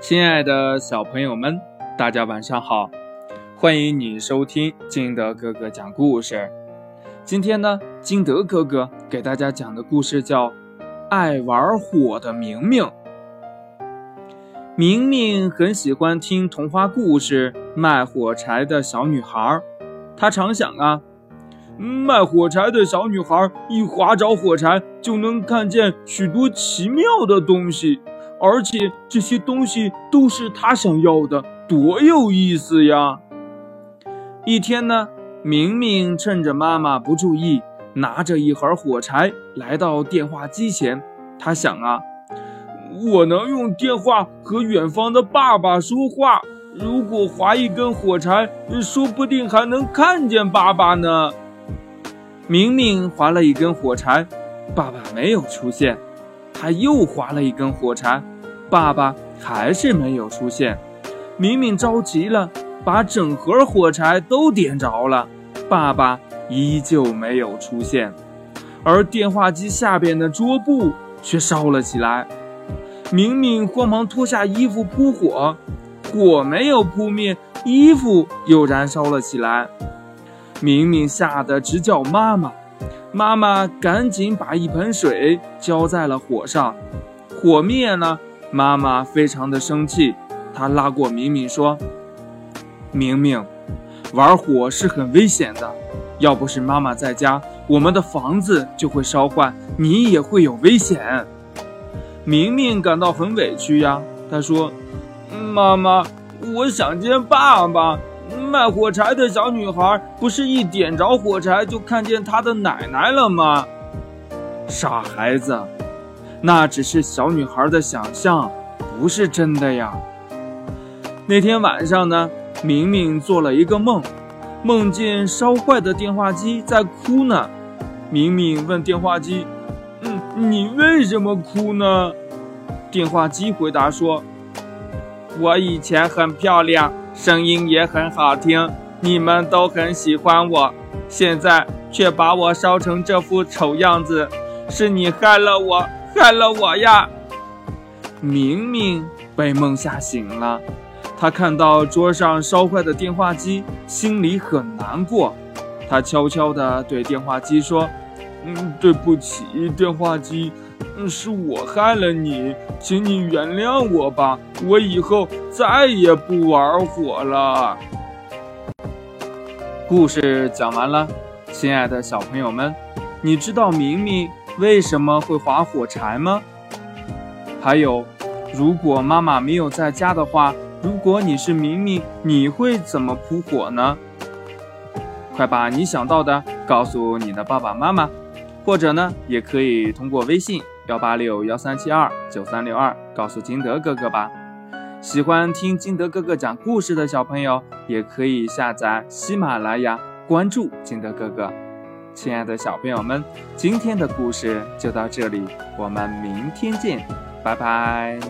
亲爱的小朋友们，大家晚上好！欢迎你收听金德哥哥讲故事。今天呢，金德哥哥给大家讲的故事叫《爱玩火的明明》。明明很喜欢听童话故事《卖火柴的小女孩》，她常想啊，卖火柴的小女孩一划着火柴，就能看见许多奇妙的东西。而且这些东西都是他想要的，多有意思呀！一天呢，明明趁着妈妈不注意，拿着一盒火柴来到电话机前。他想啊，我能用电话和远方的爸爸说话。如果划一根火柴，说不定还能看见爸爸呢。明明划了一根火柴，爸爸没有出现。他又划了一根火柴，爸爸还是没有出现。明明着急了，把整盒火柴都点着了，爸爸依旧没有出现。而电话机下边的桌布却烧了起来。明明慌忙脱下衣服扑火，火没有扑灭，衣服又燃烧了起来。明明吓得直叫妈妈。妈妈赶紧把一盆水浇在了火上，火灭了。妈妈非常的生气，她拉过明明说：“明明，玩火是很危险的，要不是妈妈在家，我们的房子就会烧坏，你也会有危险。”明明感到很委屈呀，他说：“妈妈，我想见爸爸。”卖火柴的小女孩不是一点着火柴就看见她的奶奶了吗？傻孩子，那只是小女孩的想象，不是真的呀。那天晚上呢，明明做了一个梦，梦见烧坏的电话机在哭呢。明明问电话机：“嗯，你为什么哭呢？”电话机回答说：“我以前很漂亮。”声音也很好听，你们都很喜欢我，现在却把我烧成这副丑样子，是你害了我，害了我呀！明明被梦吓醒了，他看到桌上烧坏的电话机，心里很难过。他悄悄地对电话机说：“嗯，对不起，电话机。”嗯是我害了你，请你原谅我吧。我以后再也不玩火了。故事讲完了，亲爱的小朋友们，你知道明明为什么会划火柴吗？还有，如果妈妈没有在家的话，如果你是明明，你会怎么扑火呢？快把你想到的告诉你的爸爸妈妈，或者呢，也可以通过微信。幺八六幺三七二九三六二，告诉金德哥哥吧。喜欢听金德哥哥讲故事的小朋友，也可以下载喜马拉雅，关注金德哥哥。亲爱的小朋友们，今天的故事就到这里，我们明天见，拜拜。